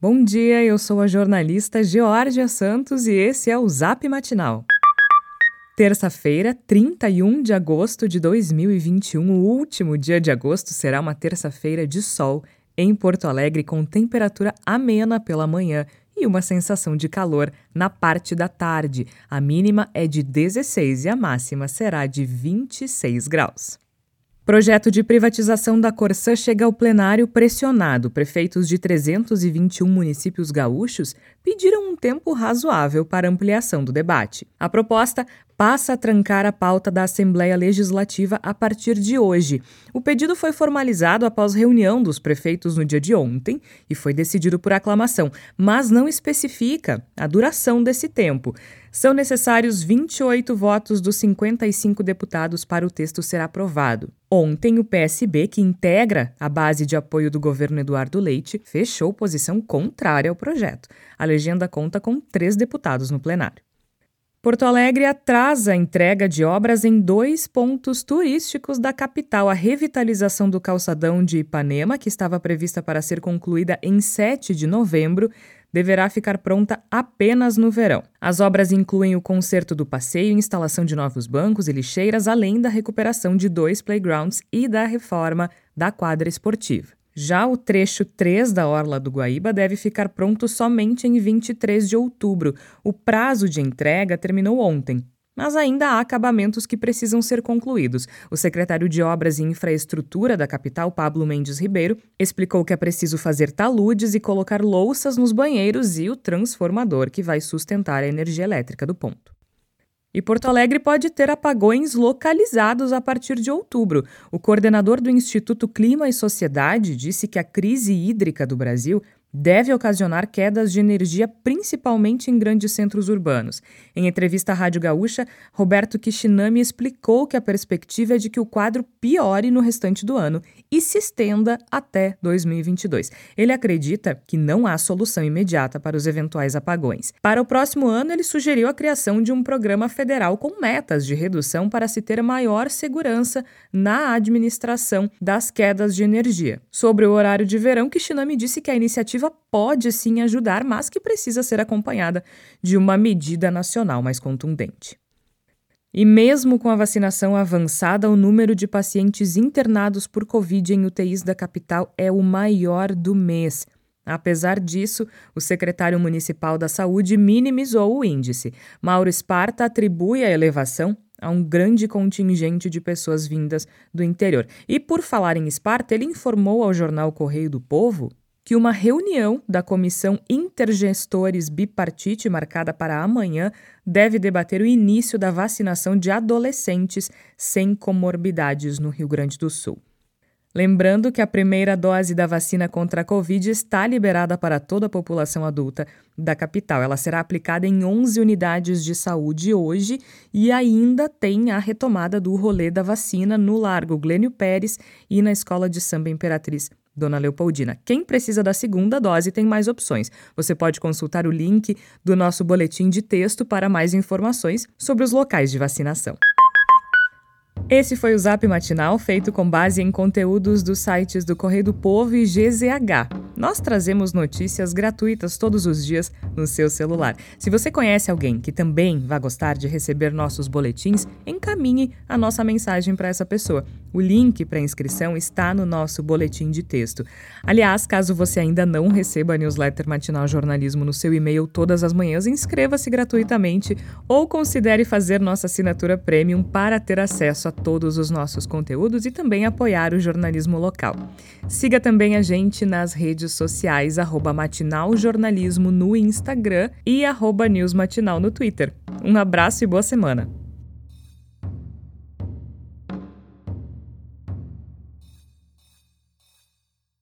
Bom dia, eu sou a jornalista Georgia Santos e esse é o Zap Matinal. Terça-feira, 31 de agosto de 2021, o último dia de agosto será uma terça-feira de sol em Porto Alegre com temperatura amena pela manhã e uma sensação de calor na parte da tarde. A mínima é de 16 e a máxima será de 26 graus. Projeto de privatização da Corsã chega ao plenário pressionado. Prefeitos de 321 municípios gaúchos pediram um tempo razoável para ampliação do debate. A proposta passa a trancar a pauta da Assembleia Legislativa a partir de hoje. O pedido foi formalizado após reunião dos prefeitos no dia de ontem e foi decidido por aclamação, mas não especifica a duração desse tempo. São necessários 28 votos dos 55 deputados para o texto ser aprovado. Ontem, o PSB, que integra a base de apoio do governo Eduardo Leite, fechou posição contrária ao projeto. A legenda conta com três deputados no plenário. Porto Alegre atrasa a entrega de obras em dois pontos turísticos da capital. A revitalização do calçadão de Ipanema, que estava prevista para ser concluída em 7 de novembro, deverá ficar pronta apenas no verão. As obras incluem o conserto do passeio, instalação de novos bancos e lixeiras, além da recuperação de dois playgrounds e da reforma da quadra esportiva. Já o trecho 3 da Orla do Guaíba deve ficar pronto somente em 23 de outubro. O prazo de entrega terminou ontem, mas ainda há acabamentos que precisam ser concluídos. O secretário de Obras e Infraestrutura da capital, Pablo Mendes Ribeiro, explicou que é preciso fazer taludes e colocar louças nos banheiros e o transformador que vai sustentar a energia elétrica do ponto. E Porto Alegre pode ter apagões localizados a partir de outubro. O coordenador do Instituto Clima e Sociedade disse que a crise hídrica do Brasil deve ocasionar quedas de energia principalmente em grandes centros urbanos. Em entrevista à Rádio Gaúcha, Roberto Kishinami explicou que a perspectiva é de que o quadro piore no restante do ano e se estenda até 2022. Ele acredita que não há solução imediata para os eventuais apagões. Para o próximo ano, ele sugeriu a criação de um programa federal com metas de redução para se ter maior segurança na administração das quedas de energia. Sobre o horário de verão, Kishinami disse que a iniciativa pode sim ajudar, mas que precisa ser acompanhada de uma medida nacional mais contundente. E mesmo com a vacinação avançada, o número de pacientes internados por Covid em UTIs da capital é o maior do mês. Apesar disso, o secretário municipal da Saúde minimizou o índice. Mauro Esparta atribui a elevação a um grande contingente de pessoas vindas do interior. E por falar em Esparta, ele informou ao jornal Correio do Povo que uma reunião da Comissão Intergestores Bipartite, marcada para amanhã, deve debater o início da vacinação de adolescentes sem comorbidades no Rio Grande do Sul. Lembrando que a primeira dose da vacina contra a Covid está liberada para toda a população adulta da capital. Ela será aplicada em 11 unidades de saúde hoje e ainda tem a retomada do rolê da vacina no Largo Glênio Pérez e na Escola de Samba Imperatriz Dona Leopoldina. Quem precisa da segunda dose tem mais opções. Você pode consultar o link do nosso boletim de texto para mais informações sobre os locais de vacinação. Esse foi o Zap Matinal, feito com base em conteúdos dos sites do Correio do Povo e GZH. Nós trazemos notícias gratuitas todos os dias no seu celular. Se você conhece alguém que também vai gostar de receber nossos boletins, encaminhe a nossa mensagem para essa pessoa. O link para inscrição está no nosso boletim de texto. Aliás, caso você ainda não receba a newsletter Matinal Jornalismo no seu e-mail todas as manhãs, inscreva-se gratuitamente ou considere fazer nossa assinatura premium para ter acesso a todos os nossos conteúdos e também apoiar o jornalismo local. Siga também a gente nas redes sociais, matinaljornalismo no Instagram e newsmatinal no Twitter. Um abraço e boa semana!